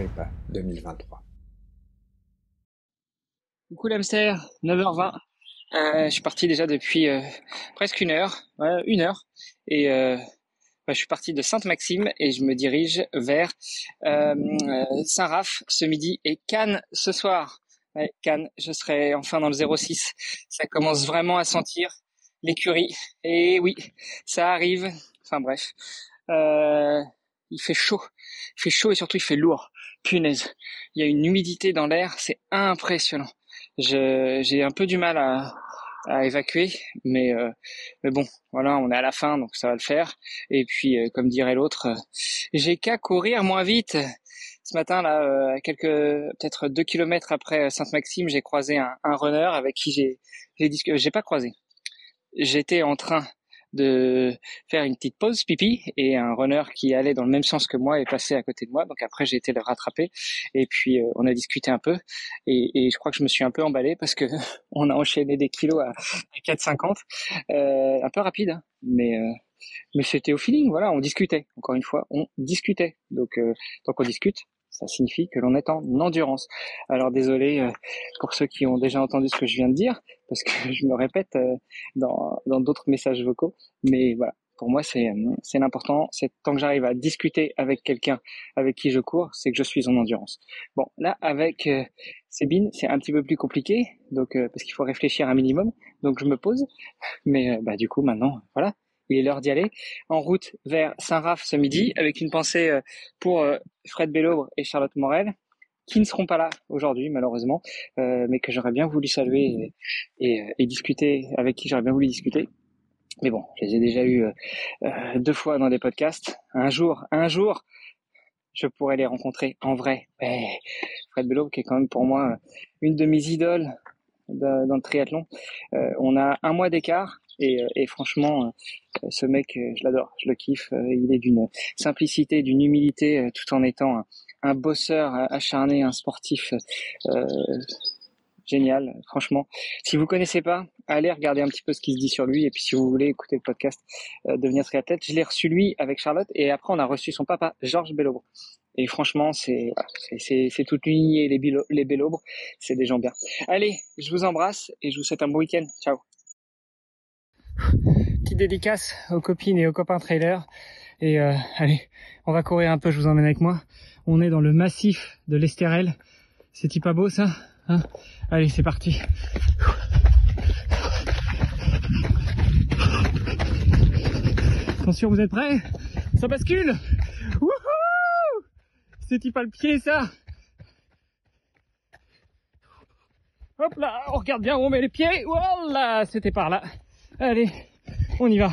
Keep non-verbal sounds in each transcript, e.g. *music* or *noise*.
Agrippa 2023. Coucou l'hamster, 9h20. Euh, je suis parti déjà depuis euh, presque une heure, une heure, et euh, bah, je suis parti de Sainte-Maxime et je me dirige vers Saint-Raph ce midi et Cannes ce soir. Cannes, je serai enfin dans le 06. Ça commence vraiment à sentir l'écurie. Et oui, ça arrive. Enfin bref, il fait chaud. Il fait chaud et surtout il fait lourd. Punaise. Il y a une humidité dans l'air, c'est impressionnant. j'ai un peu du mal à, à évacuer, mais euh, mais bon, voilà, on est à la fin, donc ça va le faire. Et puis, euh, comme dirait l'autre, euh, j'ai qu'à courir moins vite. Ce matin, là, à quelques peut-être deux kilomètres après Sainte-Maxime, j'ai croisé un, un runner avec qui j'ai j'ai discuté. J'ai pas croisé. J'étais en train de faire une petite pause pipi et un runner qui allait dans le même sens que moi est passé à côté de moi. Donc après j'ai été le rattraper et puis euh, on a discuté un peu et, et, je crois que je me suis un peu emballé parce que *laughs* on a enchaîné des kilos à, à 4,50, euh, un peu rapide, hein, mais euh, mais c'était au feeling. Voilà, on discutait. Encore une fois, on discutait. Donc euh, tant qu'on discute, ça signifie que l'on est en endurance. Alors désolé euh, pour ceux qui ont déjà entendu ce que je viens de dire, parce que *laughs* je me répète euh, dans d'autres messages vocaux, mais voilà, pour moi c'est euh, c'est l'important, c'est tant que j'arrive à discuter avec quelqu'un avec qui je cours, c'est que je suis en endurance. Bon, là avec euh, Sébine, c'est un petit peu plus compliqué, donc parce qu'il faut réfléchir un minimum, donc je me pose, mais bah du coup maintenant, voilà, il est l'heure d'y aller. En route vers Saint-Raph ce midi, avec une pensée euh, pour euh, Fred Bellobre et Charlotte Morel, qui ne seront pas là aujourd'hui malheureusement, euh, mais que j'aurais bien voulu saluer et, et, discuter, avec qui j'aurais bien voulu discuter. Mais bon, je les ai déjà eu deux fois dans des podcasts. Un jour, un jour, je pourrais les rencontrer en vrai. Fred Bellobre, qui est quand même pour moi une de mes idoles dans le triathlon. on a un mois d'écart et, et franchement, ce mec, euh, je l'adore, je le kiffe. Euh, il est d'une simplicité, d'une humilité, euh, tout en étant un, bosseur acharné, un sportif euh, génial. Franchement, si vous connaissez pas, allez regarder un petit peu ce qui se dit sur lui. Et puis, si vous voulez écouter le podcast euh, Devenir triathlète, je l'ai reçu lui avec Charlotte, et après on a reçu son papa Georges Bellobre. Et franchement, c'est toute lignée les, les c'est des gens bien. Allez, je vous embrasse et je vous souhaite un bon week-end. Ciao *laughs* petite dédicace aux copines et aux copains trailers. Et euh, allez, on va courir un peu, je vous emmène avec moi. On est dans le massif de l'Estérel. C'est pas beau ça? Hein? Allez, c'est parti. Attention, vous êtes prêts? Ça bascule C'est pas le pied ça Hop là, on regarde bien où on met les pieds. Voilà, c'était par là. Allez, on y va.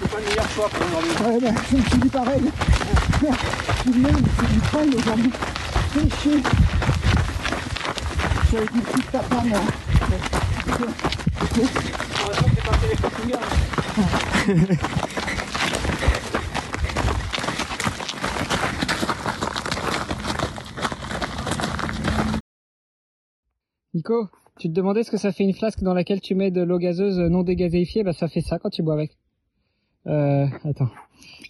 c'est pas le meilleur choix pour aujourd'hui. Ouais, bah, je me suis dit pareil. Tout le monde, c'est du trail aujourd'hui. C'est chier. J'avais dit tout ta femme. là. Heureusement que pas fait les. *laughs* Nico, tu te demandais ce que ça fait une flasque dans laquelle tu mets de l'eau gazeuse non dégazéifiée? Bah ça fait ça quand tu bois avec. Euh, attends.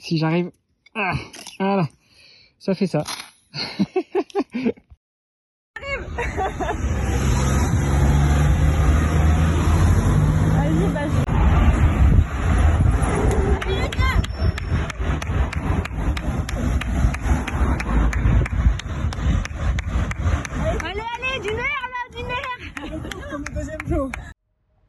Si j'arrive... Ah, voilà. Ça fait ça. *laughs* *laughs* Vas-y, vas-y. Allez, allez, du nerf là, du nerf